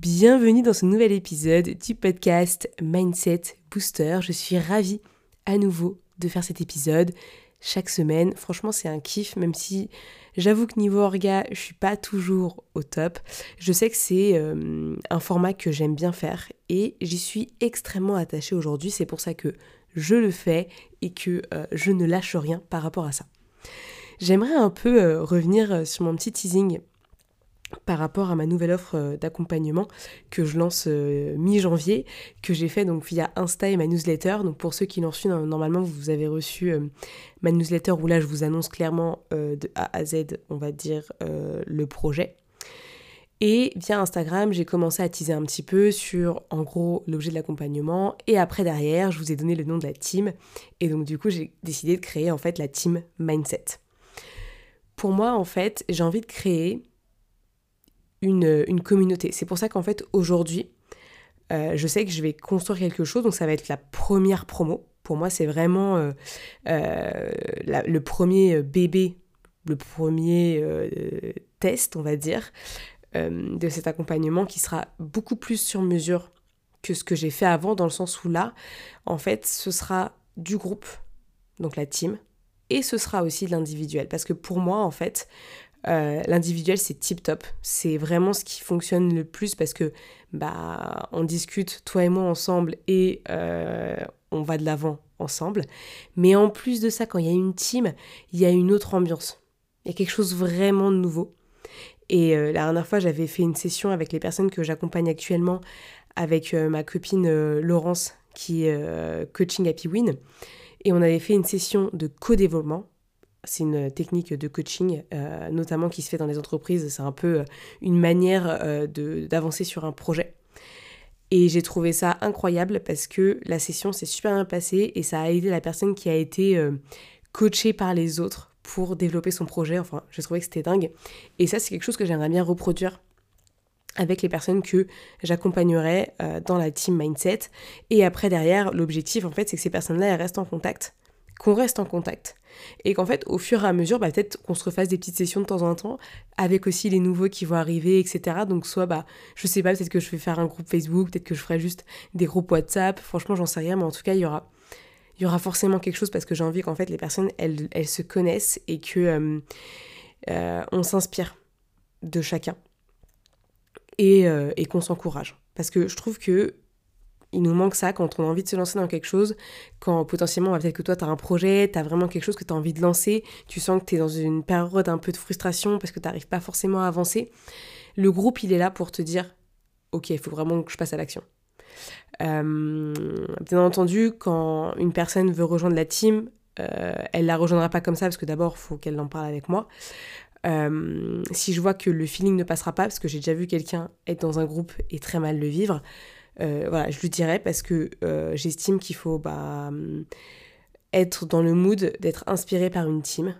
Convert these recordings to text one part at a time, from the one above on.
Bienvenue dans ce nouvel épisode du podcast Mindset Booster. Je suis ravie à nouveau de faire cet épisode chaque semaine. Franchement, c'est un kiff, même si j'avoue que niveau orga, je suis pas toujours au top. Je sais que c'est euh, un format que j'aime bien faire et j'y suis extrêmement attachée aujourd'hui. C'est pour ça que je le fais et que euh, je ne lâche rien par rapport à ça. J'aimerais un peu euh, revenir sur mon petit teasing par rapport à ma nouvelle offre euh, d'accompagnement que je lance euh, mi-janvier, que j'ai fait donc via Insta et ma newsletter. Pour ceux qui l'ont reçu, normalement vous avez reçu euh, ma newsletter où là je vous annonce clairement de A à Z, on va dire, le projet. Et via Instagram, j'ai commencé à teaser un petit peu sur en gros l'objet de l'accompagnement. Et après derrière, je vous ai donné le nom de la team. Et donc du coup, j'ai décidé de créer en fait la team Mindset. Pour moi, en fait, j'ai envie de créer une, communauté. C'est pour ça qu'en fait, aujourd'hui, euh, je sais que je vais construire quelque chose, donc ça va être la première promo. Pour moi, c'est vraiment euh, euh, le premier bébé, le premier test, on va dire, de cet accompagnement qui sera beaucoup plus sur mesure que ce que j'ai fait avant, dans le sens où là, en fait, ce sera du groupe, donc la team, et ce sera aussi de l'individuel. Parce que pour moi, en fait, euh, l'individuel, c'est tip top. C'est vraiment ce qui fonctionne le plus parce que bah, on discute, toi et moi, ensemble et euh, on va de l'avant ensemble. Mais en plus de ça, quand il y a une team, il y a une autre ambiance. Il y a quelque chose vraiment de nouveau. Et euh, la dernière fois, j'avais fait une session avec les personnes que j'accompagne actuellement, avec ma copine Laurence, qui est coaching Happy Win. Et on avait fait une session de co-développement c'est une technique de coaching, euh, notamment qui se fait dans les entreprises. C'est un peu euh, une manière euh, d'avancer sur un projet. Et j'ai trouvé ça incroyable parce que la session s'est super bien passée et ça a aidé la personne qui a été coachée par les autres pour développer son projet. Enfin, j'ai trouvé que c'était dingue. Et ça, c'est quelque chose que j'aimerais bien reproduire avec les personnes que j'accompagnerai dans la team mindset. Et après, derrière, l'objectif, en fait, c'est que ces personnes-là, elles restent en contact qu'on reste en contact. Et qu'en fait, au fur et à mesure, bah, peut-être qu'on se refasse des petites sessions de temps en temps, avec aussi les nouveaux qui vont arriver, etc. Donc, soit, bah, je sais pas, peut-être que je vais faire un groupe Facebook, peut-être que je ferai juste des groupes WhatsApp. Franchement, j'en sais rien, mais en tout cas, il y aura, il y aura forcément quelque chose parce que j'ai envie qu'en fait, les personnes, elles, elles se connaissent et que euh, euh, on s'inspire de chacun et, euh, et qu'on s'encourage. Parce que je trouve que il nous manque ça quand on a envie de se lancer dans quelque chose, quand potentiellement, bah, peut-être que toi, tu un projet, tu vraiment quelque chose que tu as envie de lancer, tu sens que tu es dans une période un peu de frustration parce que tu n'arrives pas forcément à avancer. Le groupe, il est là pour te dire, ok, il faut vraiment que je passe à l'action. Euh, bien entendu, quand une personne veut rejoindre la team, euh, elle la rejoindra pas comme ça parce que d'abord, il faut qu'elle en parle avec moi. Euh, si je vois que le feeling ne passera pas, parce que j'ai déjà vu quelqu'un être dans un groupe et très mal le vivre, voilà, je lui dirais parce que euh, j'estime qu'il faut bah, être dans le mood d'être inspiré par une team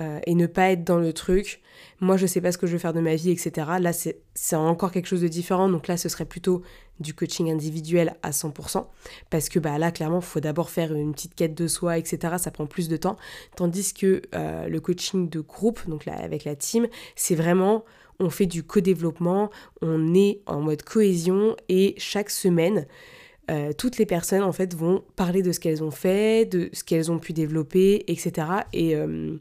euh, et ne pas être dans le truc. Moi, je sais pas ce que je veux faire de ma vie, etc. Là, c'est encore quelque chose de différent. Donc là, ce serait plutôt du coaching individuel à 100%. Parce que bah, là, clairement, il faut d'abord faire une petite quête de soi, etc. Ça prend plus de temps. Tandis que le coaching de groupe, donc là, avec la team, c'est vraiment on fait du co-développement, on est en mode cohésion et chaque semaine, euh, toutes les personnes en fait vont parler de ce qu'elles ont fait, de ce qu'elles ont pu développer, etc. Euh,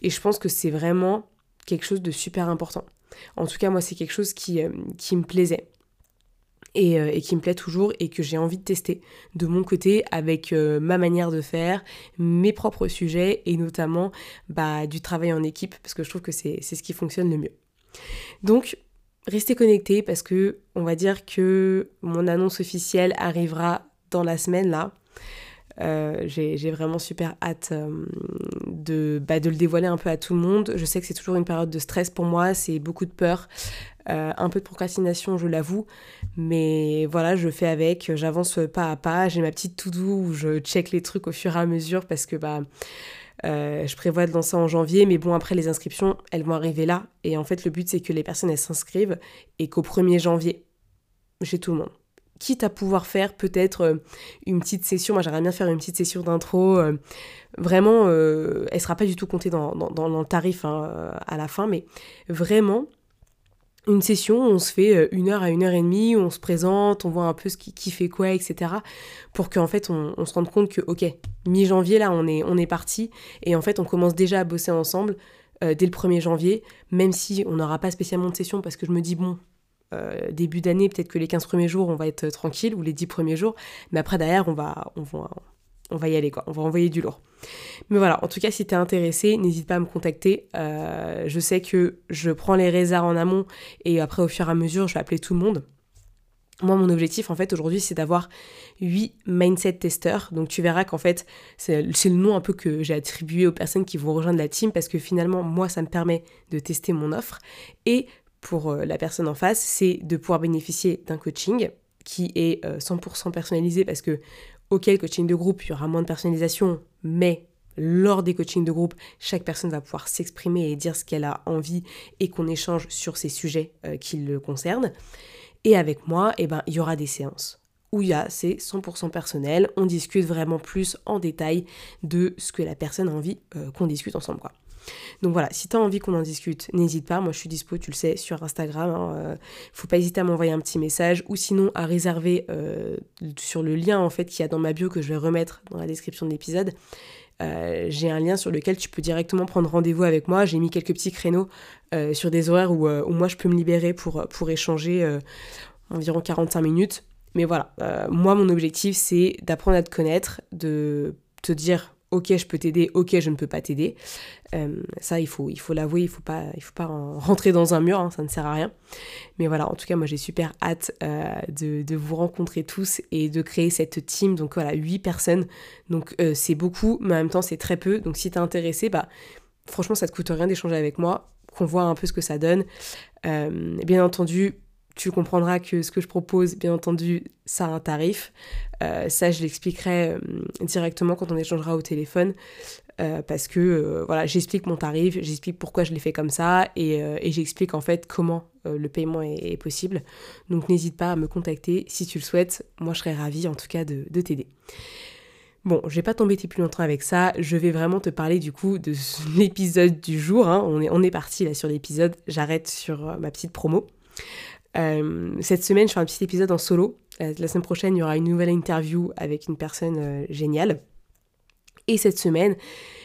et, je pense que c'est vraiment quelque chose de super important. En tout cas, moi, c'est quelque chose qui, euh, me plaisait. Et, qui me plaît toujours et que j'ai envie de tester de mon côté avec ma manière de faire, mes propres sujets et notamment bah, du travail en équipe parce que je trouve que c'est ce qui fonctionne le mieux. Donc, restez connectés parce que on va dire que mon annonce officielle arrivera dans la semaine là. j'ai vraiment super hâte de, bah, le dévoiler un peu à tout le monde. Je sais que c'est toujours une période de stress pour moi, c'est beaucoup de peur, un peu de procrastination, je l'avoue. Mais voilà, je fais avec, j'avance pas à pas. J'ai ma petite to-do où je check les trucs au fur et à mesure parce que bah, euh, je prévois de lancer en janvier, mais bon, après les inscriptions, elles vont arriver là. Et en fait, le but, c'est que les personnes, elles s'inscrivent et qu'au 1er janvier, j'ai tout le monde. Quitte à pouvoir faire peut-être euh, une petite session, moi j'aimerais bien faire une petite session d'intro. Euh, vraiment, elle sera pas du tout comptée dans, le tarif hein, à la fin, mais vraiment, une session on se fait euh, une heure à une heure et demie, on se présente, on voit un peu ce qui, fait quoi, etc. Pour qu'en fait on, se rende compte que, ok, mi-janvier là on est, on est parti, et en fait on commence déjà à bosser ensemble euh, dès le 1er janvier, même si on n'aura pas spécialement de session, parce que je me dis, bon, euh, début d'année, peut-être que les 15 premiers jours on va être tranquille, ou les 10 premiers jours, mais après derrière on va, on va, on va y aller quoi, on va envoyer du lourd. Mais voilà, en tout cas si t'es intéressé, n'hésite pas à me contacter. Euh, je sais que je prends les réserves en amont et après au fur et à mesure je vais appeler tout le monde. Moi, mon objectif, en fait, aujourd'hui, c'est d'avoir 8 mindset testeurs. Donc, tu verras qu'en fait, c'est le nom un peu que j'ai attribué aux personnes qui vont rejoindre la team parce que finalement, moi, ça me permet de tester mon offre. Et pour euh, la personne en face, c'est de pouvoir bénéficier d'un coaching qui est 100% euh, personnalisé parce que Ok, coaching de groupe, il y aura moins de personnalisation, mais lors des coachings de groupe, chaque personne va pouvoir s'exprimer et dire ce qu'elle a envie et qu'on échange sur ces sujets euh, qui le concernent. Et avec moi, eh ben, il y aura des séances où il y a, c'est 100% personnel, on discute vraiment plus en détail de ce que la personne a envie euh, qu'on discute ensemble. Donc voilà, si tu as envie qu'on en discute, n'hésite pas. Moi, je suis dispo, tu le sais, sur Instagram. Hein, euh, faut pas hésiter à m'envoyer un petit message ou sinon à réserver euh, sur le lien en fait qu'il y a dans ma bio que je vais remettre dans la description de l'épisode. Euh, j'ai un lien sur lequel tu peux directement prendre rendez-vous avec moi. J'ai mis quelques petits créneaux sur des horaires où, où, moi je peux me libérer pour, pour échanger environ 45 minutes. Mais voilà, moi mon objectif c'est d'apprendre à te connaître, de te dire ok je peux t'aider, ok je ne peux pas t'aider. Euh, ça il faut il faut l'avouer, il faut pas il faut pas rentrer dans un mur, hein, ça ne sert à rien. Mais voilà, en tout cas moi j'ai super hâte euh, de, vous rencontrer tous et de créer cette team. Donc voilà, 8 personnes, donc euh, c'est beaucoup, mais en même temps c'est très peu. Donc si t'es intéressé, bah franchement ça te coûte rien d'échanger avec moi, qu'on voit un peu ce que ça donne. bien entendu, tu comprendras que ce que je propose, bien entendu, ça a un tarif. Euh, ça, je l'expliquerai euh, directement quand on échangera au téléphone. Euh, parce que voilà, j'explique mon tarif, j'explique pourquoi je l'ai fait comme ça et, j'explique en fait comment le paiement est, possible. Donc n'hésite pas à me contacter si tu le souhaites. Moi, je serais ravie en tout cas de, t'aider. Bon, je vais pas t'embêter plus longtemps avec ça. Je vais vraiment te parler du coup de l'épisode du jour. Hein. On, est, on est parti là sur l'épisode. J'arrête sur ma petite promo. Euh, cette semaine, je fais un petit épisode en solo. Euh, la semaine prochaine, il y aura une nouvelle interview avec une personne euh, géniale. Et cette semaine,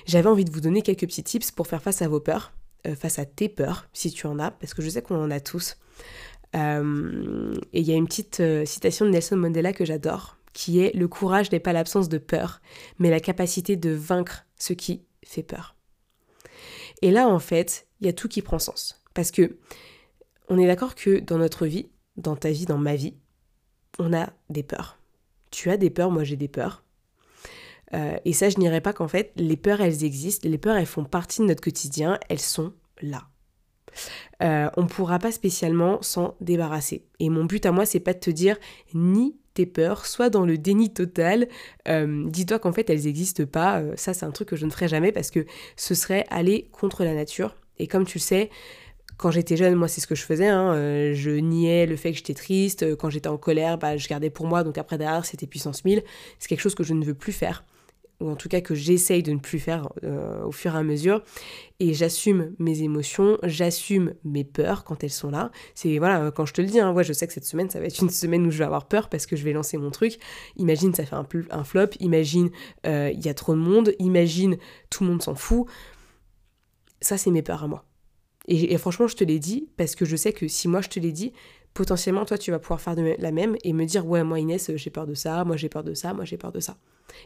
j'avais envie de vous donner quelques petits tips pour faire face à vos peurs, face à tes peurs, si tu en as, parce que je sais qu'on en a tous. et il y a une petite citation de Nelson Mandela que j'adore, qui est Le courage n'est pas l'absence de peur, mais la capacité de vaincre ce qui fait peur. Et là, en fait, il y a tout qui prend sens. Parce que on est d'accord que dans notre vie, dans ta vie, dans ma vie, on a des peurs. Tu as des peurs, moi j'ai des peurs. Euh, et ça, je n'irai pas qu'en fait, les peurs, elles existent, les peurs, elles font partie de notre quotidien, elles sont là. Euh, on ne pourra pas spécialement s'en débarrasser. Et mon but à moi, c'est pas de te dire ni tes peurs, soit dans le déni total. Euh, dis-toi qu'en fait, elles n'existent pas. ça, c'est un truc que je ne ferai jamais parce que ce serait aller contre la nature. Et comme tu le sais, quand j'étais jeune, moi, c'est ce que je faisais. Hein. Euh, je niais le fait que j'étais triste. Quand j'étais en colère, bah, je gardais pour moi. Donc après, derrière, c'était puissance 1000. C'est quelque chose que je ne veux plus faire. Ou en tout cas que j'essaye de ne plus faire euh, au fur et à mesure. Et j'assume mes émotions, j'assume mes peurs quand elles sont là. C'est voilà, quand je te le dis, hein, je sais que cette semaine, ça va être une semaine où je vais avoir peur parce que je vais lancer mon truc. Imagine, ça fait un, flop. Imagine, euh, il y a trop de monde. Imagine, tout le monde s'en fout. Ça, c'est mes peurs à moi. Et, franchement, je te l'ai dit parce que je sais que si moi je te l'ai dit, potentiellement toi tu vas pouvoir faire la même et me dire ouais moi Inès j'ai peur de ça, moi j'ai peur de ça, moi j'ai peur de ça.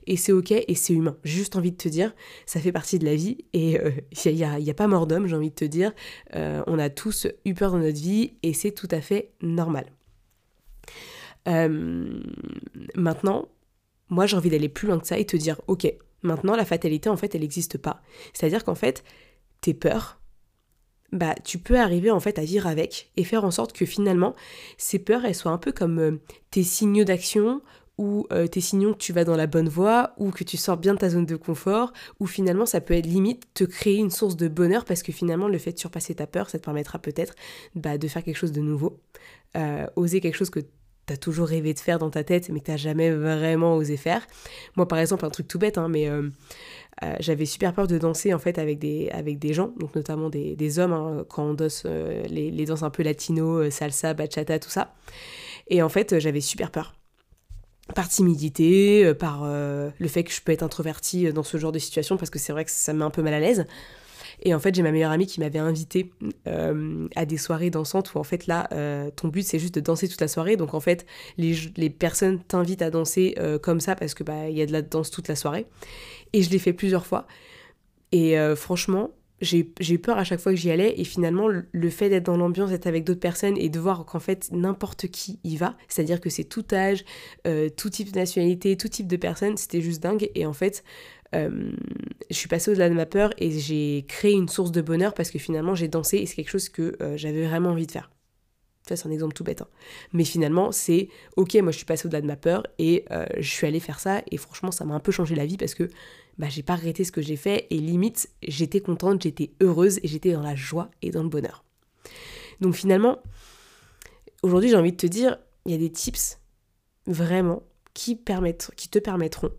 Et c'est ok et c'est humain. J'ai juste envie de te dire, ça fait partie de la vie et il euh, n'y a, pas mort d'homme, j'ai envie de te dire. Euh, on a tous eu peur dans notre vie et c'est tout à fait normal. Euh, maintenant, moi j'ai envie d'aller plus loin que ça et te dire, ok, maintenant la fatalité en fait elle n'existe pas. C'est-à-dire qu'en fait, tes peurs, bah tu peux arriver en fait à vivre avec et faire en sorte que finalement ces peurs elles soient un peu comme euh, tes signaux d'action ou euh, tes signaux que tu vas dans la bonne voie, ou que tu sors bien de ta zone de confort, ou finalement ça peut être limite te créer une source de bonheur parce que finalement le fait de surpasser ta peur, ça te permettra peut-être bah, de faire quelque chose de nouveau, euh, oser quelque chose que tu as toujours rêvé de faire dans ta tête mais tu jamais vraiment osé faire. Moi par exemple, un truc tout bête, hein, mais euh, j'avais super peur de danser en fait avec des, avec des gens, donc notamment des, hommes, hein, quand on danse les, les danses un peu latino, salsa, bachata, tout ça. Et en fait j'avais super peur par timidité, euh, par euh, le fait que je peux être introvertie euh, dans ce genre de situation, parce que c'est vrai que ça me met un peu mal à l'aise. Et en fait, j'ai ma meilleure amie qui m'avait invitée à des soirées dansantes où en fait là, ton but c'est juste de danser toute la soirée. Donc en fait, les, les personnes t'invitent à danser comme ça parce que bah y a de la danse toute la soirée. Et je l'ai fait plusieurs fois. Et franchement, j'ai eu peur à chaque fois que j'y allais et finalement le fait d'être dans l'ambiance, d'être avec d'autres personnes et de voir qu'en fait n'importe qui y va, c'est-à-dire que c'est tout âge, euh, tout type de nationalité, tout type de personnes, c'était juste dingue et en fait euh, je suis passée au-delà de ma peur et j'ai créé une source de bonheur parce que finalement j'ai dansé et c'est quelque chose que euh, j'avais vraiment envie de faire. Ça c'est un exemple tout bête. Hein. Mais finalement c'est ok moi je suis passée au-delà de ma peur et je suis allée faire ça et franchement ça m'a un peu changé la vie parce que bah, j'ai pas regretté ce que j'ai fait et limite, j'étais contente, j'étais heureuse et j'étais dans la joie et dans le bonheur. Donc finalement, aujourd'hui, j'ai envie de te dire, il y a des tips vraiment qui, permettent, qui te permettront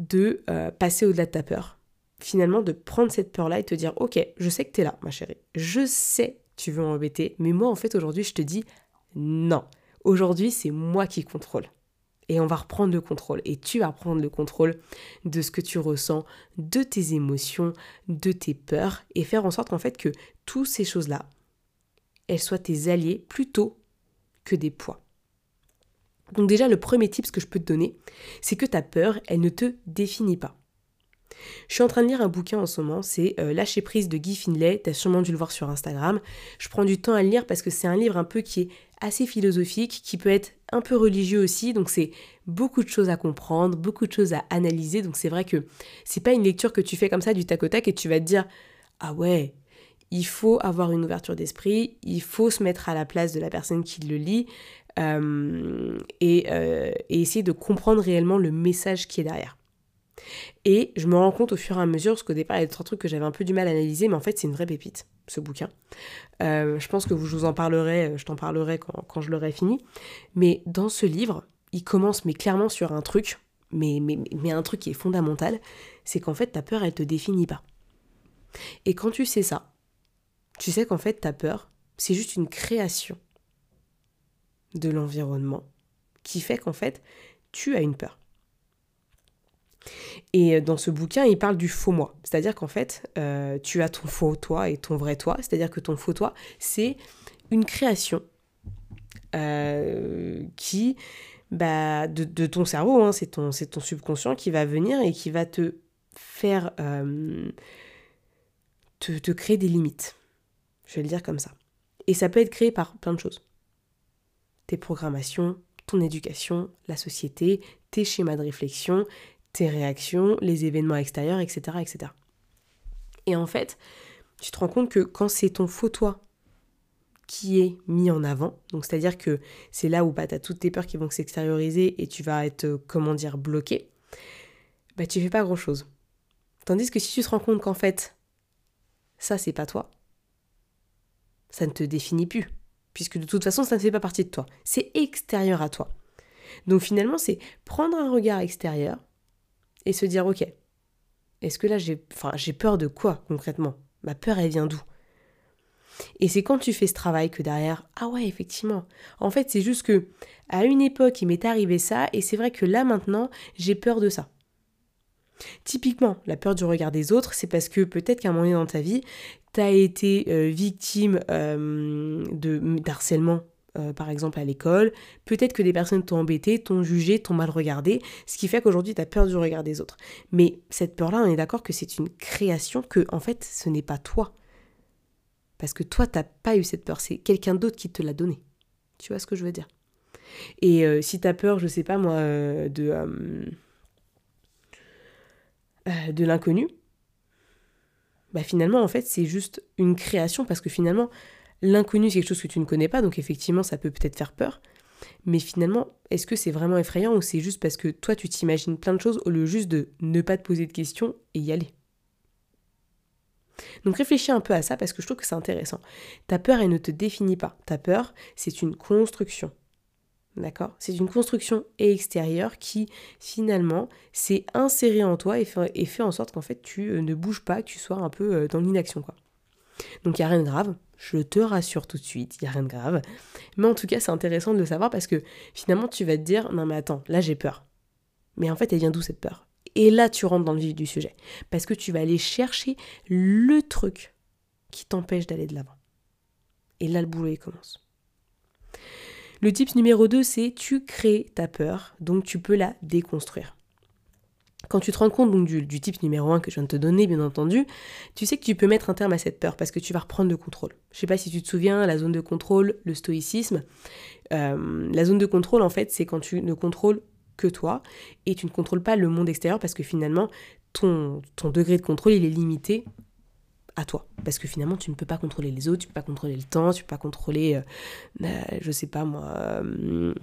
de euh, passer au-delà de ta peur. Finalement, de prendre cette peur-là et te dire, ok, je sais que tu es là, ma chérie. Je sais que tu veux m'embêter, mais moi, en fait, aujourd'hui, je te dis, non. Aujourd'hui, c'est moi qui contrôle et on va reprendre le contrôle. Et tu vas prendre le contrôle de ce que tu ressens, de tes émotions, de tes peurs, et faire en sorte qu'en fait que toutes ces choses-là, elles soient tes alliés plutôt que des poids. Donc déjà, le premier tip que je peux te donner, c'est que ta peur, elle ne te définit pas. Je suis en train de lire un bouquin en ce moment, c'est euh, Lâcher prise de Guy Finlay, tu as sûrement dû le voir sur Instagram. Je prends du temps à le lire parce que c'est un livre un peu qui est assez philosophique, qui peut être un peu religieux aussi, donc c'est beaucoup de choses à comprendre, beaucoup de choses à analyser, donc c'est vrai que c'est pas une lecture que tu fais comme ça du tac au tac et tu vas te dire ah ouais, il faut avoir une ouverture d'esprit, il faut se mettre à la place de la personne qui le lit euh, et, euh, et essayer de comprendre réellement le message qui est derrière. Et je me rends compte au fur et à mesure, parce qu'au départ, il y a d'autres trucs que j'avais un peu du mal à analyser, mais en fait, c'est une vraie pépite, ce bouquin. Euh, je pense que je vous en parlerai, je t'en parlerai quand, je l'aurai fini. Mais dans ce livre, il commence, mais clairement, sur un truc, mais, mais, mais un truc qui est fondamental, c'est qu'en fait, ta peur, elle te définit pas. Et quand tu sais ça, tu sais qu'en fait, ta peur, c'est juste une création de l'environnement qui fait qu'en fait, tu as une peur. Et euh, dans ce bouquin, il parle du faux moi. C'est-à-dire qu'en fait, euh, tu as ton faux toi et ton vrai toi. C'est-à-dire que ton faux toi, c'est une création euh, qui, bah, de, ton cerveau, hein, c'est ton, subconscient qui va venir et qui va te faire te créer des limites. Je vais le dire comme ça. Et ça peut être créé par plein de choses. Tes programmations, ton éducation, la société, tes schémas de réflexion, tes réactions, les événements extérieurs, etc., etc. Et en fait, tu te rends compte que quand c'est ton faux toi qui est mis en avant, donc c'est-à-dire que c'est là où bah, tu as toutes tes peurs qui vont s'extérioriser et tu vas être, euh, comment dire, bloqué, bah tu fais pas grand-chose. Tandis que si tu te rends compte qu'en fait, ça c'est pas toi, ça ne te définit plus, puisque de toute façon ça ne fait pas partie de toi, c'est extérieur à toi. Donc finalement c'est prendre un regard extérieur, et se dire ok, est-ce que là j'ai enfin, peur de quoi concrètement? Ma peur elle vient d'où? Et c'est quand tu fais ce travail que derrière ah ouais effectivement. En fait c'est juste que à une époque il m'est arrivé ça et c'est vrai que là maintenant j'ai peur de ça. Typiquement, la peur du regard des autres, c'est parce que peut-être qu'à un moment donné dans ta vie, tu as été euh, victime euh, de d'harcèlement euh, par exemple à l'école, peut-être que des personnes t'ont embêté, t'ont jugé, t'ont mal regardé, ce qui fait qu'aujourd'hui tu as peur du regard des autres. Mais cette peur-là, on est d'accord que c'est une création, que en fait ce n'est pas toi. Parce que toi, t'as pas eu cette peur, c'est quelqu'un d'autre qui te l'a donnée. Tu vois ce que je veux dire? Et euh, si t'as peur, je sais pas moi, de, de l'inconnu, bah finalement, en fait, c'est juste une création parce que finalement, l'inconnu, c'est quelque chose que tu ne connais pas, donc effectivement, ça peut peut-être faire peur. Mais finalement, est-ce que c'est vraiment effrayant ou c'est juste parce que toi, tu t'imagines plein de choses au lieu juste de ne pas te poser de questions et y aller? Donc réfléchis un peu à ça parce que je trouve que c'est intéressant. Ta peur, elle ne te définit pas. Ta peur, c'est une construction. D'accord? C'est une construction extérieure qui, finalement, s'est insérée en toi et fait, en sorte qu'en fait, tu euh, ne bouges pas, que tu sois un peu euh, dans l'inaction, quoi. Donc, il n'y a rien de grave. Je te rassure tout de suite, il n'y a rien de grave. Mais en tout cas, c'est intéressant de le savoir parce que finalement, tu vas te dire non, mais attends, là j'ai peur. Mais en fait, elle vient d'où cette peur? Et là, tu rentres dans le vif du sujet. Parce que tu vas aller chercher le truc qui t'empêche d'aller de l'avant. Et là, le boulot, commence. Le type numéro 2, c'est tu crées ta peur, donc tu peux la déconstruire. Quand tu te rends compte du, type numéro 1 que je viens de te donner, bien entendu, tu sais que tu peux mettre un terme à cette peur parce que tu vas reprendre le contrôle. Je sais pas si tu te souviens, la zone de contrôle, le stoïcisme. Euh, la zone de contrôle, en fait, c'est quand tu ne contrôles que toi et tu ne contrôles pas le monde extérieur parce que finalement, ton, ton degré de contrôle, il est limité toi. Parce que finalement, tu ne peux pas contrôler les autres, tu peux pas contrôler le temps, tu peux pas contrôler, euh, euh, je sais pas moi, euh,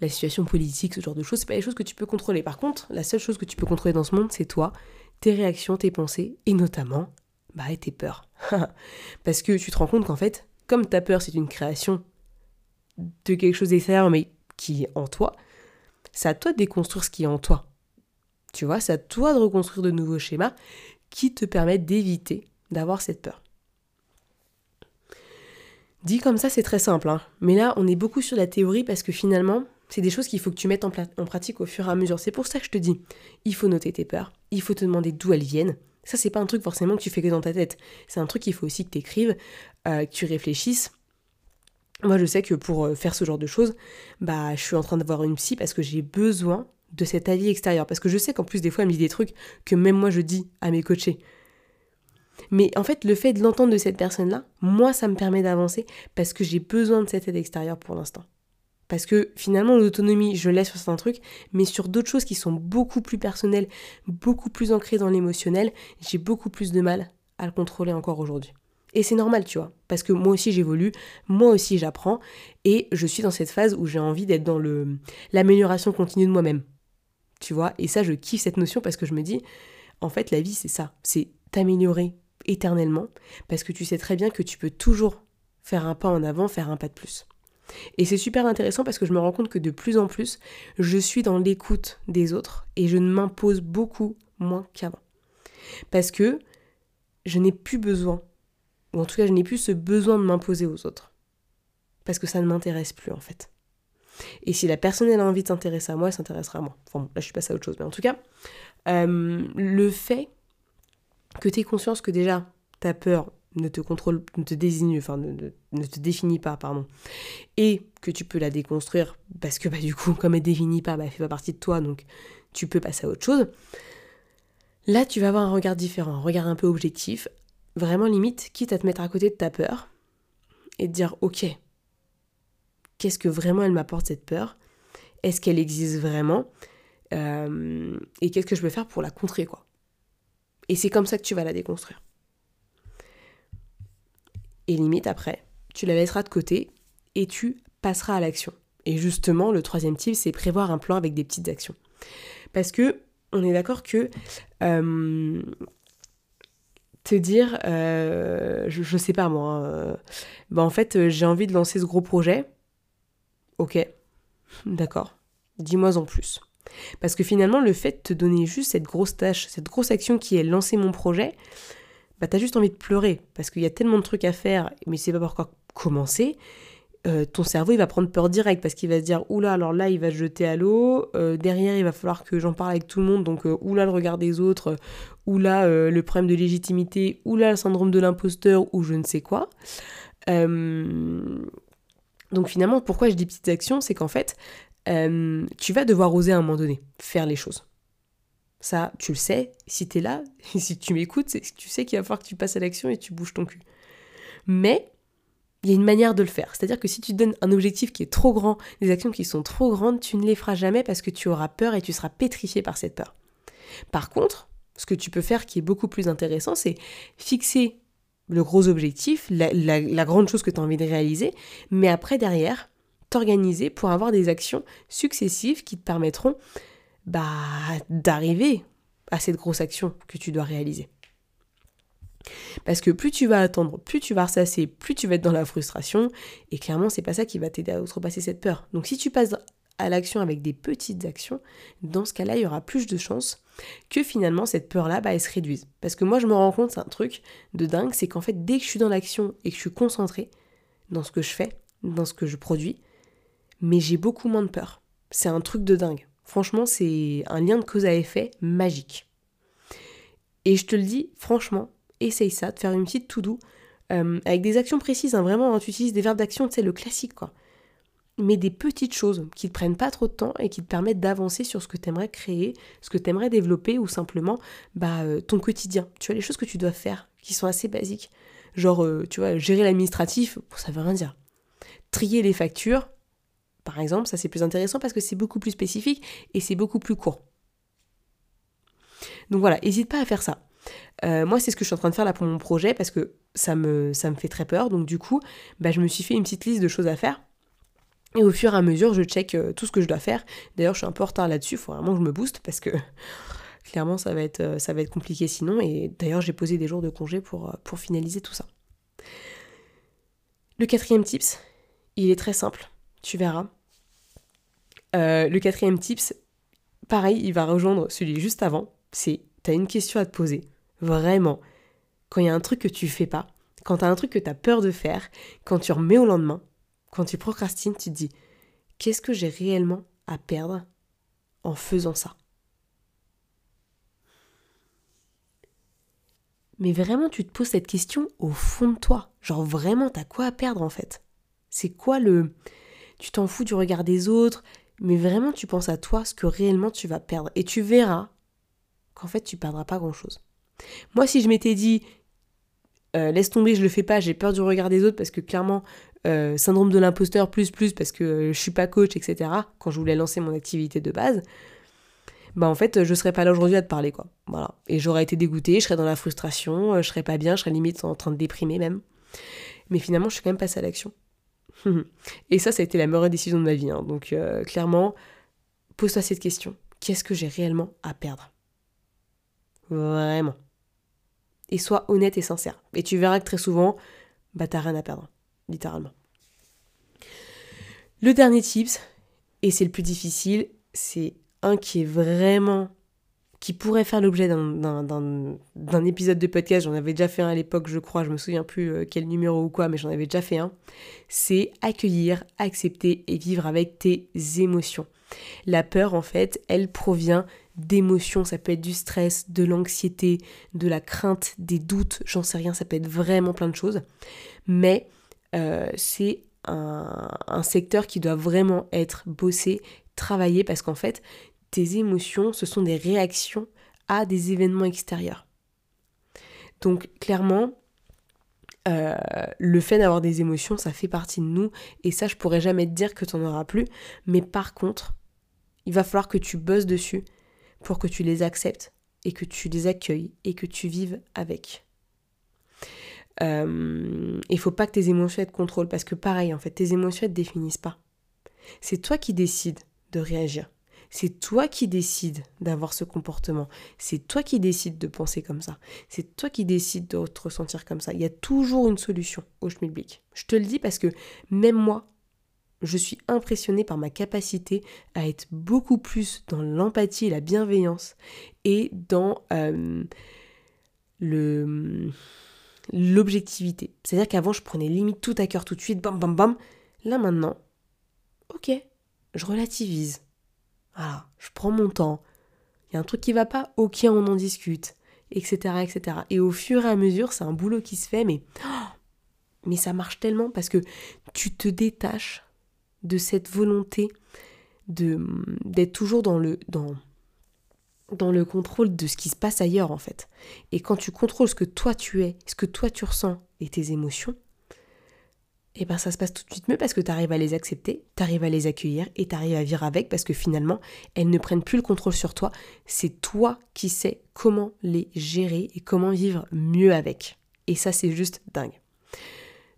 la situation politique, ce genre de choses. C'est pas des choses que tu peux contrôler. Par contre, la seule chose que tu peux contrôler dans ce monde, c'est toi, tes réactions, tes pensées, et notamment, bah, tes peurs. Parce que tu te rends compte qu'en fait, comme ta peur, c'est une création de quelque chose d'extérieur, mais qui est en toi, c'est à toi de déconstruire ce qui est en toi. Tu vois, c'est à toi de reconstruire de nouveaux schémas qui te permettent d'éviter d'avoir cette peur. Dit comme ça, c'est très simple, hein. mais là, on est beaucoup sur la théorie parce que finalement, c'est des choses qu'il faut que tu mettes en, pratique au fur et à mesure. C'est pour ça que je te dis, il faut noter tes peurs, il faut te demander d'où elles viennent. Ça, c'est pas un truc forcément que tu fais que dans ta tête. C'est un truc qu'il faut aussi que tu écrives, euh, que tu réfléchisses. Moi, je sais que pour euh, faire ce genre de choses, bah, je suis en train d'avoir une psy parce que j'ai besoin de cet avis extérieur. Parce que je sais qu'en plus, des fois, elle me dit des trucs que même moi, je dis à mes coachés. Mais en fait, le fait de l'entendre de cette personne-là, moi, ça me permet d'avancer parce que j'ai besoin de cette aide extérieure pour l'instant. Parce que finalement, l'autonomie, je laisse sur certains trucs, mais sur d'autres choses qui sont beaucoup plus personnelles, beaucoup plus ancrées dans l'émotionnel, j'ai beaucoup plus de mal à le contrôler encore aujourd'hui. Et c'est normal, tu vois, parce que moi aussi j'évolue, moi aussi j'apprends, et je suis dans cette phase où j'ai envie d'être dans le l'amélioration continue de moi-même. Tu vois, et ça je kiffe cette notion parce que je me dis, en fait la vie c'est ça, c'est t'améliorer éternellement, parce que tu sais très bien que tu peux toujours faire un pas en avant, faire un pas de plus. Et c'est super intéressant parce que je me rends compte que de plus en plus, je suis dans l'écoute des autres et je ne m'impose beaucoup moins qu'avant. Parce que je n'ai plus besoin, ou en tout cas je n'ai plus ce besoin de m'imposer aux autres. Parce que ça ne m'intéresse plus en fait. Et si la personne elle a envie de s'intéresser à moi, elle s'intéressera à moi. Enfin bon, là je suis passée à autre chose. Mais en tout cas, euh, le fait que tu aies conscience que déjà ta peur ne te contrôle, ne te désigne, ne, te définit pas, pardon, et que tu peux la déconstruire parce que bah du coup comme elle définit pas, bah, elle fait pas partie de toi, donc tu peux passer à autre chose. Là, tu vas avoir un regard différent, un regard un peu objectif, vraiment limite, quitte à te mettre à côté de ta peur et te dire ok, qu'est-ce que vraiment elle m'apporte cette peur? Est-ce qu'elle existe vraiment? Euh, Et qu'est-ce que je peux faire pour la contrer quoi? Et c'est comme ça que tu vas la déconstruire. Et limite après, tu la laisseras de côté et tu passeras à l'action. Et justement, le troisième type, c'est prévoir un plan avec des petites actions. Parce que on est d'accord que euh, te dire, euh, je, sais pas moi, euh, bah en fait j'ai envie de lancer ce gros projet. Ok, d'accord. Dis-moi en plus. Parce que finalement, le fait de te donner juste cette grosse tâche, cette grosse action qui est lancer mon projet, bah t'as juste envie de pleurer. Parce qu'il y a tellement de trucs à faire, mais c'est pas quoi commencer. Euh, ton cerveau il va prendre peur direct parce qu'il va se dire oula alors là il va se jeter à l'eau. Euh, derrière il va falloir que j'en parle avec tout le monde donc euh, oula le regard des autres. Oula le problème de légitimité. Oula le syndrome de l'imposteur ou je ne sais quoi. Donc finalement pourquoi je dis petites actions? C'est qu'en fait euh, tu vas devoir oser à un moment donné faire les choses. Ça, tu le sais, si tu es là, si tu m'écoutes, tu sais qu'il va falloir que tu passes à l'action et tu bouges ton cul. Mais il y a une manière de le faire. C'est-à-dire que si tu donnes un objectif qui est trop grand, des actions qui sont trop grandes, tu ne les feras jamais parce que tu auras peur et tu seras pétrifié par cette peur. Par contre, ce que tu peux faire qui est beaucoup plus intéressant, c'est fixer le gros objectif, la, grande chose que tu as envie de réaliser, mais après derrière, t'organiser pour avoir des actions successives qui te permettront bah, d'arriver à cette grosse action que tu dois réaliser. Parce que plus tu vas attendre, plus tu vas ressasser, plus tu vas être dans la frustration, et clairement, c'est pas ça qui va t'aider à outrepasser cette peur. Donc si tu passes à l'action avec des petites actions, dans ce cas-là, il y aura plus de chances que finalement cette peur-là, bah, elle se réduise. Parce que moi, je me rends compte, c'est un truc de dingue, c'est qu'en fait, dès que je suis dans l'action et que je suis concentrée dans ce que je fais, dans ce que je produis, mais j'ai beaucoup moins de peur. C'est un truc de dingue. Franchement, c'est un lien de cause à effet magique. Et je te le dis, franchement, essaye ça, de faire une petite tout doux, euh, avec des actions précises, hein, vraiment, hein, tu utilises des verbes d'action, tu sais, le classique, quoi mais des petites choses qui te prennent pas trop de temps et qui te permettent d'avancer sur ce que tu aimerais créer, ce que tu aimerais développer ou simplement bah, euh, ton quotidien. Tu vois, les choses que tu dois faire qui sont assez basiques. Genre, euh, tu vois, gérer l'administratif, ça veut rien dire. Trier les factures, par exemple, ça c'est plus intéressant parce que c'est beaucoup plus spécifique et c'est beaucoup plus court. Donc voilà, n'hésite pas à faire ça. Euh, moi, c'est ce que je suis en train de faire là pour mon projet parce que ça me, fait très peur. Donc du coup, bah, je me suis fait une petite liste de choses à faire et au fur et à mesure, je check euh, tout ce que je dois faire. D'ailleurs, je suis un peu en retard là-dessus, il faut vraiment que je me booste parce que clairement, ça va être, euh, ça va être compliqué sinon. Et d'ailleurs, j'ai posé des jours de congé pour, pour finaliser tout ça. Le quatrième tips, il est très simple, tu verras. le quatrième tips, pareil, il va rejoindre celui juste avant. C'est, tu as une question à te poser. Vraiment. Quand il y a un truc que tu fais pas, quand tu as un truc que tu as peur de faire, quand tu remets au lendemain, quand tu procrastines, tu te dis qu'est-ce que j'ai réellement à perdre en faisant ça? Mais vraiment, tu te poses cette question au fond de toi. Genre vraiment, t'as quoi à perdre en fait? C'est quoi le... Tu t'en fous du regard des autres, mais vraiment tu penses à toi, ce que réellement tu vas perdre. Et tu verras qu'en fait tu perdras pas grand-chose. Moi, si je m'étais dit, euh, laisse tomber, je le fais pas, j'ai peur du regard des autres parce que clairement, euh, syndrome de l'imposteur plus plus parce que je suis pas coach, etc. Quand je voulais lancer mon activité de base, bah en fait, je serais pas là aujourd'hui à te parler, quoi. Voilà. Et j'aurais été dégoûtée, je serais dans la frustration, euh, je serais pas bien, je serais limite en train de déprimer même. Mais finalement, je suis quand même passée à l'action. Et ça, ça a été la meilleure décision de ma vie. Hein. Donc, euh, clairement, pose-toi cette question. Qu'est-ce que j'ai réellement à perdre? Vraiment. Et sois honnête et sincère. Et tu verras que très souvent, bah t'as rien à perdre littéralement. Le dernier tips, et c'est le plus difficile, c'est un qui est vraiment qui pourrait faire l'objet d'un épisode de podcast, j'en avais déjà fait un à l'époque, je crois, je me souviens plus euh, quel numéro ou quoi, mais j'en avais déjà fait un, c'est accueillir, accepter et vivre avec tes émotions. La peur, en fait, elle provient d'émotions, ça peut être du stress, de l'anxiété, de la crainte, des doutes, j'en sais rien, ça peut être vraiment plein de choses, mais euh, c'est un, secteur qui doit vraiment être bossé, travaillé, parce qu'en fait, tes émotions, ce sont des réactions à des événements extérieurs. Donc clairement, euh, le fait d'avoir des émotions, ça fait partie de nous, et ça, je pourrais jamais te dire que tu n'en auras plus, mais par contre, il va falloir que tu bosses dessus pour que tu les acceptes et que tu les accueilles et que tu vives avec. Euh, il faut pas que tes émotions te contrôlent parce que pareil, en fait, tes émotions ne te définissent pas. C'est toi qui décides de réagir. C'est toi qui décides d'avoir ce comportement. C'est toi qui décides de penser comme ça. C'est toi qui décides de te ressentir comme ça. Il y a toujours une solution au schmilblick. Je te le dis parce que même moi, je suis impressionnée par ma capacité à être beaucoup plus dans l'empathie et la bienveillance et dans euh, le l'objectivité. C'est-à-dire qu'avant, je prenais limite tout à cœur tout de suite, bam bam bam. Là maintenant, ok, je relativise. Voilà, je prends mon temps. Il y a un truc qui va pas, ok, on en discute, etc., etc. Et au fur et à mesure, c'est un boulot qui se fait, mais, mais ça marche tellement parce que tu te détaches de cette volonté de d'être toujours dans le dans dans le contrôle de ce qui se passe ailleurs en fait. Et quand tu contrôles ce que toi tu es, ce que toi tu ressens et tes émotions, et ben ça se passe tout de suite mieux parce que tu arrives à les accepter, tu arrives à les accueillir et tu arrives à vivre avec parce que finalement, elles ne prennent plus le contrôle sur toi. C'est toi qui sais comment les gérer et comment vivre mieux avec. Et ça, c'est juste dingue.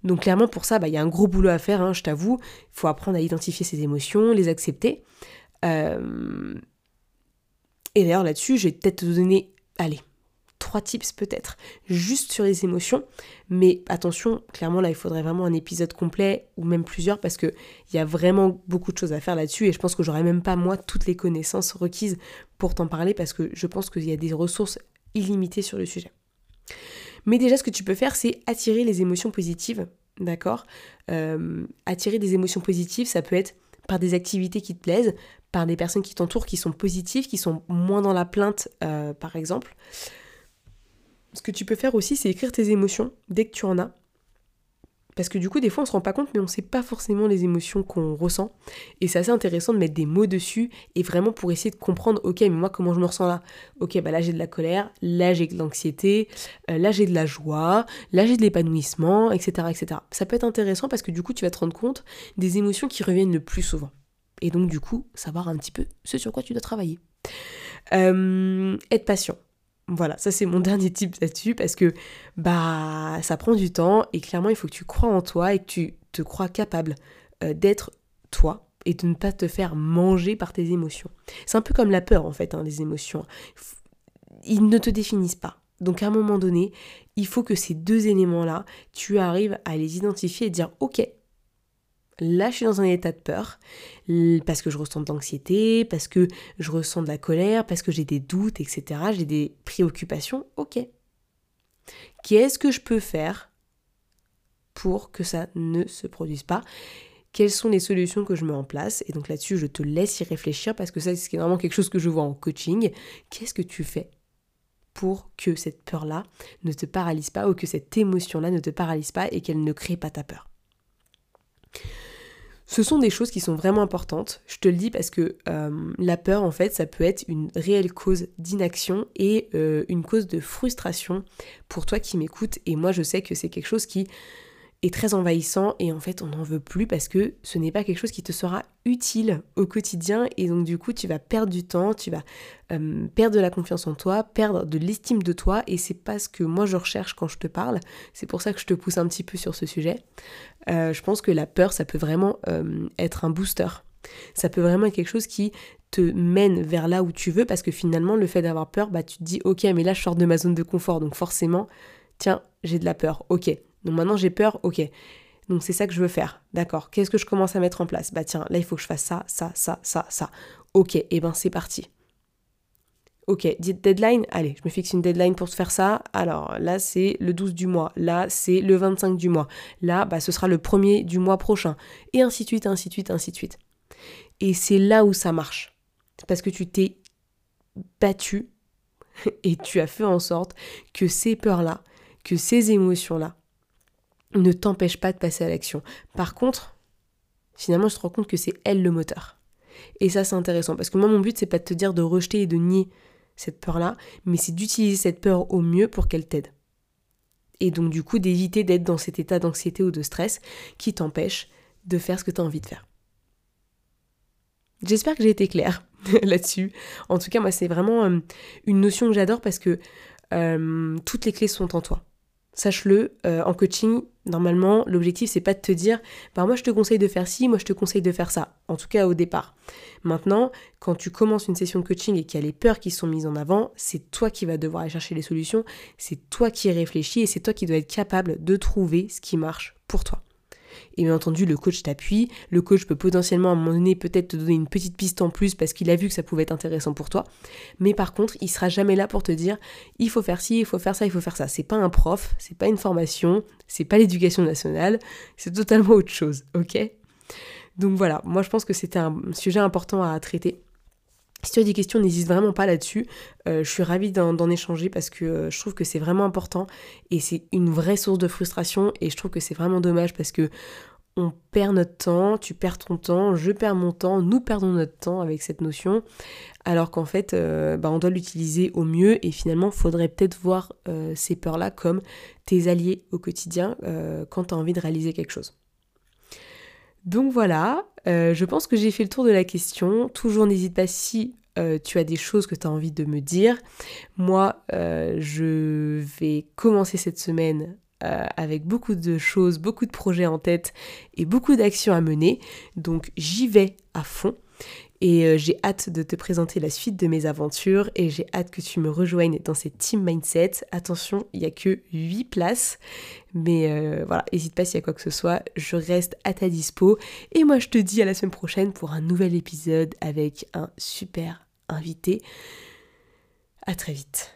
Donc clairement, pour ça, bah, il y a un gros boulot à faire, hein, je t'avoue. Il faut apprendre à identifier ses émotions, les accepter. Euh, et d'ailleurs, là-dessus, je vais peut-être te donner, allez, trois tips peut-être, juste sur les émotions. Mais attention, clairement là, il faudrait vraiment un épisode complet ou même plusieurs parce qu'il y a vraiment beaucoup de choses à faire là-dessus et je pense que j'aurais même pas moi toutes les connaissances requises pour t'en parler parce que je pense qu'il y a des ressources illimitées sur le sujet. Mais déjà, ce que tu peux faire, c'est attirer les émotions positives, d'accord? Euh, Attirer des émotions positives, ça peut être par des activités qui te plaisent, par des personnes qui t'entourent qui sont positives, qui sont moins dans la plainte, euh, par exemple. Ce que tu peux faire aussi, c'est écrire tes émotions dès que tu en as. Parce que du coup, des fois, on se rend pas compte, mais on sait pas forcément les émotions qu'on ressent. Et c'est assez intéressant de mettre des mots dessus et vraiment pour essayer de comprendre, ok, mais moi, comment je me ressens là? Ok, bah là, j'ai de la colère, là, j'ai de l'anxiété, euh, là, j'ai de la joie, là, j'ai de l'épanouissement, etc., etc. Ça peut être intéressant parce que du coup, tu vas te rendre compte des émotions qui reviennent le plus souvent. Et donc, du coup, savoir un petit peu ce sur quoi tu dois travailler. Euh, être patient. Voilà, ça c'est mon dernier tip là-dessus parce que bah ça prend du temps et clairement il faut que tu crois en toi et que tu te crois capable euh, d'être toi et de ne pas te faire manger par tes émotions. C'est un peu comme la peur en fait, hein, les émotions. Ils ne te définissent pas. Donc à un moment donné, il faut que ces deux éléments-là, tu arrives à les identifier et dire ok, Là, je suis dans un état de peur parce que je ressens de l'anxiété, parce que je ressens de la colère, parce que j'ai des doutes, etc. J'ai des préoccupations. Ok. Qu'est-ce que je peux faire pour que ça ne se produise pas? Quelles sont les solutions que je mets en place? Et donc là-dessus, je te laisse y réfléchir parce que ça, c'est vraiment quelque chose que je vois en coaching. Qu'est-ce que tu fais pour que cette peur-là ne te paralyse pas ou que cette émotion-là ne te paralyse pas et qu'elle ne crée pas ta peur? Ce sont des choses qui sont vraiment importantes. Je te le dis parce que euh, la peur, en fait, ça peut être une réelle cause d'inaction et euh, une cause de frustration pour toi qui m'écoutes. Et moi, je sais que c'est quelque chose qui est très envahissant et en fait on n'en veut plus parce que ce n'est pas quelque chose qui te sera utile au quotidien et donc du coup tu vas perdre du temps, tu vas perdre de la confiance en toi, perdre de l'estime de toi et c'est pas ce que moi je recherche quand je te parle, c'est pour ça que je te pousse un petit peu sur ce sujet. Euh, je pense que la peur ça peut vraiment être un booster, ça peut vraiment être quelque chose qui te mène vers là où tu veux parce que finalement le fait d'avoir peur, bah tu te dis ok mais là je sors de ma zone de confort. Donc forcément tiens j'ai de la peur, ok donc maintenant j'ai peur, ok. Donc c'est ça que je veux faire. D'accord. Qu'est-ce que je commence à mettre en place? Bah tiens, là il faut que je fasse ça, ça, ça, ça, ça. Ok, et eh ben c'est parti. Ok, deadline, allez, je me fixe une deadline pour faire ça. Alors là c'est le 12 du mois, là c'est le 25 du mois, là bah, ce sera le premier du mois prochain. Et ainsi de suite, ainsi de suite, ainsi de suite. Et c'est là où ça marche. Parce que tu t'es battu et tu as fait en sorte que ces peurs-là, que ces émotions-là, ne t'empêche pas de passer à l'action. Par contre, finalement, je te rends compte que c'est elle le moteur. Et ça, c'est intéressant parce que moi, mon but, c'est pas de te dire de rejeter et de nier cette peur-là, mais c'est d'utiliser cette peur au mieux pour qu'elle t'aide. Et donc, du coup, d'éviter d'être dans cet état d'anxiété ou de stress qui t'empêche de faire ce que tu as envie de faire. J'espère que j'ai été claire là-dessus. En tout cas, moi, c'est vraiment euh, une notion que j'adore parce que euh, toutes les clés sont en toi. Sache-le, euh, en coaching, normalement, l'objectif c'est pas de te dire, bah moi je te conseille de faire ci, moi je te conseille de faire ça. En tout cas au départ. Maintenant, quand tu commences une session de coaching et qu'il y a les peurs qui sont mises en avant, c'est toi qui vas devoir aller chercher les solutions, c'est toi qui réfléchis et c'est toi qui dois être capable de trouver ce qui marche pour toi. Et bien entendu, le coach t'appuie. Le coach peut potentiellement à un moment donné peut-être te donner une petite piste en plus parce qu'il a vu que ça pouvait être intéressant pour toi. Mais par contre, il sera jamais là pour te dire il faut faire ci, il faut faire ça, il faut faire ça. C'est pas un prof, c'est pas une formation, c'est pas l'éducation nationale, c'est totalement autre chose, ok? Donc voilà, moi je pense que c'était un sujet important à traiter. Si tu as des questions, n'hésite vraiment pas là-dessus. Euh, je suis ravie d'en échanger parce que euh, je trouve que c'est vraiment important et c'est une vraie source de frustration et je trouve que c'est vraiment dommage parce que on perd notre temps, tu perds ton temps, je perds mon temps, nous perdons notre temps avec cette notion, alors qu'en fait, euh, bah, on doit l'utiliser au mieux et finalement, faudrait peut-être voir ces peurs-là comme tes alliés au quotidien quand tu as envie de réaliser quelque chose. Donc voilà, euh, je pense que j'ai fait le tour de la question. Toujours n'hésite pas si euh, tu as des choses que tu as envie de me dire. Moi, euh, je vais commencer cette semaine avec beaucoup de choses, beaucoup de projets en tête et beaucoup d'actions à mener. Donc j'y vais à fond. Et euh, j'ai hâte de te présenter la suite de mes aventures et j'ai hâte que tu me rejoignes dans cette team mindset. Attention, il n'y a que 8 places. Mais euh, voilà, n'hésite pas s'il y a quoi que ce soit, je reste à ta dispo. Et moi je te dis à la semaine prochaine pour un nouvel épisode avec un super invité. À très vite.